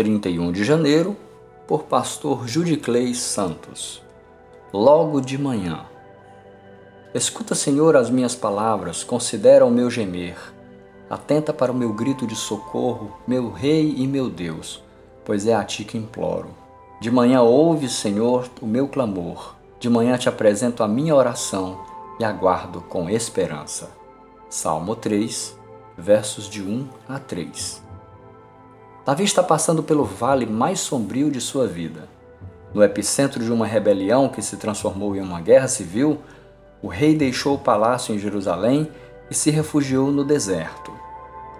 31 de janeiro, por pastor Judiclei Santos. Logo de manhã. Escuta, Senhor, as minhas palavras, considera o meu gemer. Atenta para o meu grito de socorro, meu Rei e meu Deus, pois é a ti que imploro. De manhã ouve, Senhor, o meu clamor. De manhã te apresento a minha oração e aguardo com esperança. Salmo 3, versos de 1 a 3. Davi está passando pelo vale mais sombrio de sua vida. No epicentro de uma rebelião que se transformou em uma guerra civil, o rei deixou o palácio em Jerusalém e se refugiou no deserto.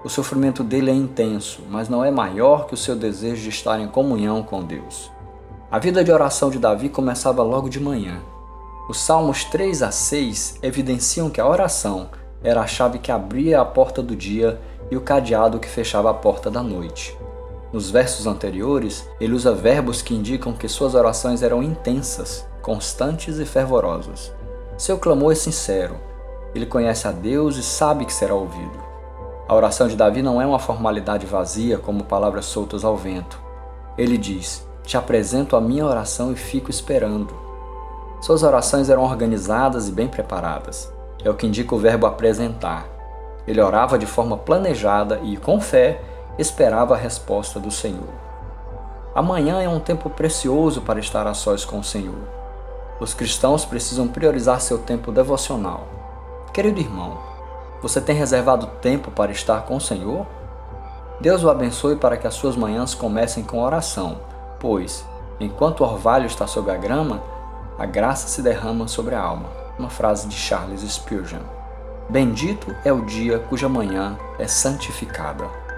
O sofrimento dele é intenso, mas não é maior que o seu desejo de estar em comunhão com Deus. A vida de oração de Davi começava logo de manhã. Os Salmos 3 a 6 evidenciam que a oração era a chave que abria a porta do dia e o cadeado que fechava a porta da noite. Nos versos anteriores, ele usa verbos que indicam que suas orações eram intensas, constantes e fervorosas. Seu clamor é sincero. Ele conhece a Deus e sabe que será ouvido. A oração de Davi não é uma formalidade vazia, como palavras soltas ao vento. Ele diz: Te apresento a minha oração e fico esperando. Suas orações eram organizadas e bem preparadas. É o que indica o verbo apresentar. Ele orava de forma planejada e, com fé, esperava a resposta do Senhor. Amanhã é um tempo precioso para estar a sós com o Senhor. Os cristãos precisam priorizar seu tempo devocional. Querido irmão, você tem reservado tempo para estar com o Senhor? Deus o abençoe para que as suas manhãs comecem com oração, pois, enquanto o orvalho está sobre a grama, a graça se derrama sobre a alma. Uma frase de Charles Spurgeon. Bendito é o dia cuja manhã é santificada.